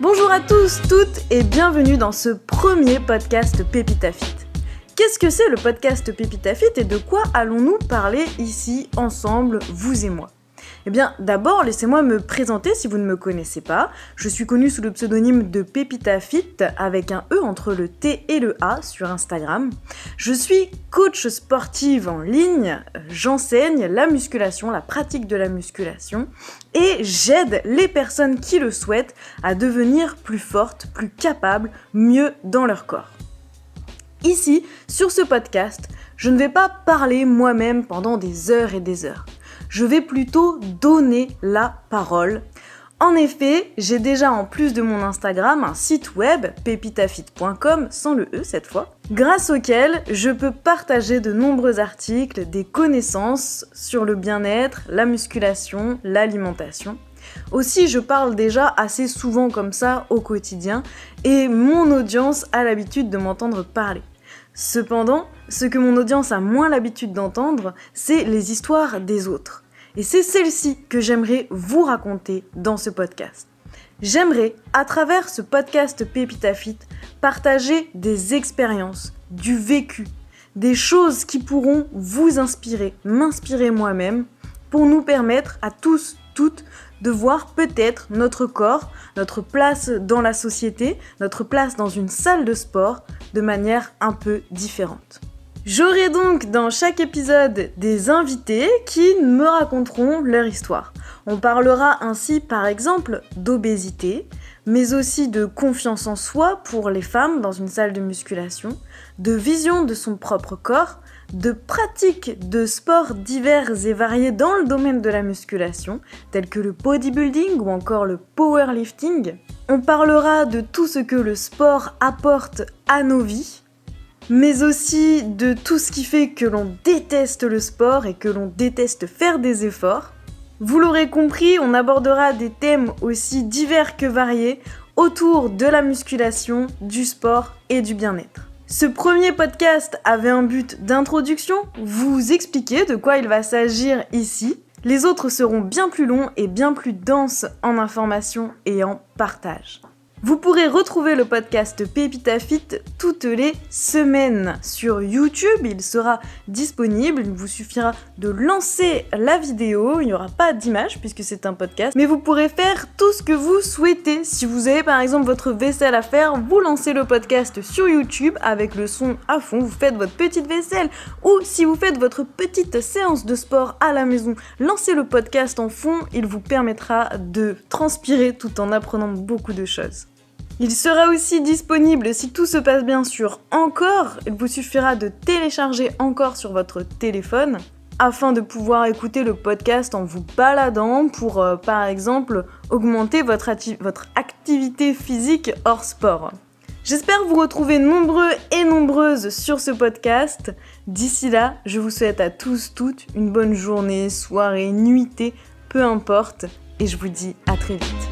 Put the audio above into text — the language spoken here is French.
Bonjour à tous, toutes et bienvenue dans ce premier podcast Pépita Fit. Qu'est-ce que c'est le podcast Pépita Fit et de quoi allons-nous parler ici ensemble, vous et moi? Eh bien, d'abord, laissez-moi me présenter si vous ne me connaissez pas. Je suis connue sous le pseudonyme de Pepita Fit avec un E entre le T et le A sur Instagram. Je suis coach sportive en ligne. J'enseigne la musculation, la pratique de la musculation et j'aide les personnes qui le souhaitent à devenir plus fortes, plus capables, mieux dans leur corps. Ici, sur ce podcast, je ne vais pas parler moi-même pendant des heures et des heures je vais plutôt donner la parole. En effet, j'ai déjà en plus de mon Instagram un site web, pepitafit.com, sans le E cette fois, grâce auquel je peux partager de nombreux articles, des connaissances sur le bien-être, la musculation, l'alimentation. Aussi, je parle déjà assez souvent comme ça au quotidien et mon audience a l'habitude de m'entendre parler. Cependant, ce que mon audience a moins l'habitude d'entendre, c'est les histoires des autres. Et c'est celle-ci que j'aimerais vous raconter dans ce podcast. J'aimerais, à travers ce podcast Pépita Fit, partager des expériences, du vécu, des choses qui pourront vous inspirer, m'inspirer moi-même, pour nous permettre à tous, toutes, de voir peut-être notre corps, notre place dans la société, notre place dans une salle de sport de manière un peu différente. J'aurai donc dans chaque épisode des invités qui me raconteront leur histoire. On parlera ainsi par exemple d'obésité, mais aussi de confiance en soi pour les femmes dans une salle de musculation, de vision de son propre corps, de pratiques de sports divers et variés dans le domaine de la musculation, tels que le bodybuilding ou encore le powerlifting. On parlera de tout ce que le sport apporte à nos vies, mais aussi de tout ce qui fait que l'on déteste le sport et que l'on déteste faire des efforts. Vous l'aurez compris, on abordera des thèmes aussi divers que variés autour de la musculation, du sport et du bien-être. Ce premier podcast avait un but d'introduction, vous expliquer de quoi il va s'agir ici. Les autres seront bien plus longs et bien plus denses en informations et en partage. Vous pourrez retrouver le podcast Pépita Fit toutes les semaines sur YouTube. Il sera disponible. Il vous suffira de lancer la vidéo. Il n'y aura pas d'image puisque c'est un podcast. Mais vous pourrez faire tout ce que vous souhaitez. Si vous avez par exemple votre vaisselle à faire, vous lancez le podcast sur YouTube avec le son à fond. Vous faites votre petite vaisselle. Ou si vous faites votre petite séance de sport à la maison, lancez le podcast en fond. Il vous permettra de transpirer tout en apprenant beaucoup de choses. Il sera aussi disponible si tout se passe bien sur Encore. Il vous suffira de télécharger Encore sur votre téléphone afin de pouvoir écouter le podcast en vous baladant pour, euh, par exemple, augmenter votre, votre activité physique hors sport. J'espère vous retrouver nombreux et nombreuses sur ce podcast. D'ici là, je vous souhaite à tous, toutes une bonne journée, soirée, nuitée, peu importe, et je vous dis à très vite.